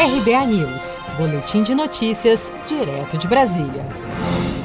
RBA News, Boletim de Notícias, direto de Brasília.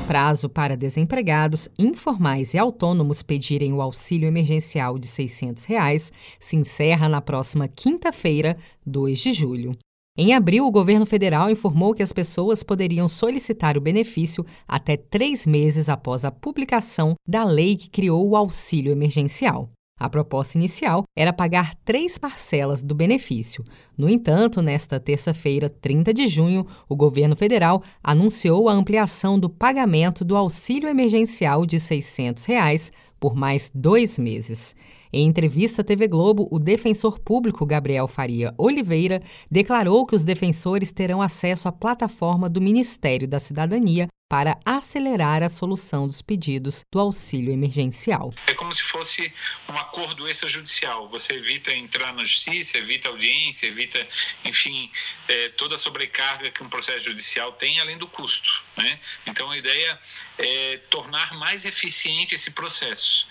Prazo para desempregados, informais e autônomos pedirem o auxílio emergencial de 600 reais se encerra na próxima quinta-feira, 2 de julho. Em abril, o governo federal informou que as pessoas poderiam solicitar o benefício até três meses após a publicação da lei que criou o auxílio emergencial. A proposta inicial era pagar três parcelas do benefício. No entanto, nesta terça-feira, 30 de junho, o governo federal anunciou a ampliação do pagamento do auxílio emergencial de 600 reais por mais dois meses. Em entrevista à TV Globo, o defensor público Gabriel Faria Oliveira declarou que os defensores terão acesso à plataforma do Ministério da Cidadania para acelerar a solução dos pedidos do auxílio emergencial. É como se fosse um acordo extrajudicial. Você evita entrar na justiça, evita audiência, evita, enfim, é, toda a sobrecarga que um processo judicial tem, além do custo. Né? Então a ideia é tornar mais eficiente esse processo,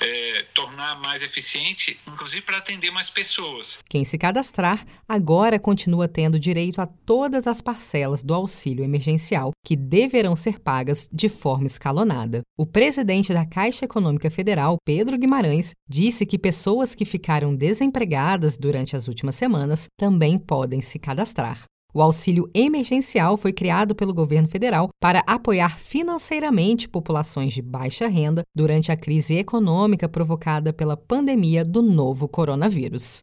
é, tornar mais eficiente, inclusive para atender mais pessoas. Quem se cadastrar agora continua tendo direito a todas as parcelas do auxílio emergencial que deverão ser pagas de forma escalonada. O presidente da Caixa Econômica Federal, Pedro Guimarães, disse que pessoas que ficaram desempregadas durante as últimas semanas também podem se cadastrar. O auxílio emergencial foi criado pelo governo federal para apoiar financeiramente populações de baixa renda durante a crise econômica provocada pela pandemia do novo coronavírus.